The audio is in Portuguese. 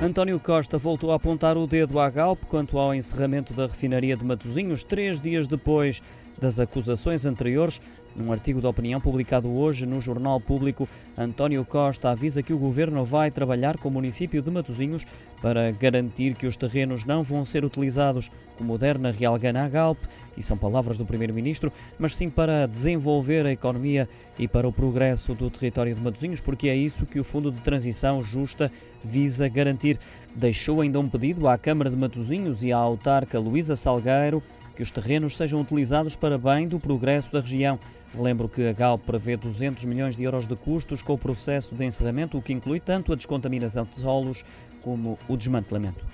António Costa voltou a apontar o dedo à Galp quanto ao encerramento da refinaria de Matosinhos, três dias depois das acusações anteriores. Num artigo de opinião publicado hoje no Jornal Público, António Costa avisa que o governo vai trabalhar com o município de Matosinhos para garantir que os terrenos não vão ser utilizados como der na Real Gana Galp, e são palavras do primeiro-ministro, mas sim para desenvolver a economia e para o progresso do território de Matosinhos, porque é isso que o Fundo de Transição Justa visa garantir. Deixou ainda um pedido à Câmara de Matosinhos e à autarca Luísa Salgueiro que os terrenos sejam utilizados para bem do progresso da região. Lembro que a GAL prevê 200 milhões de euros de custos com o processo de encerramento, o que inclui tanto a descontaminação de solos como o desmantelamento.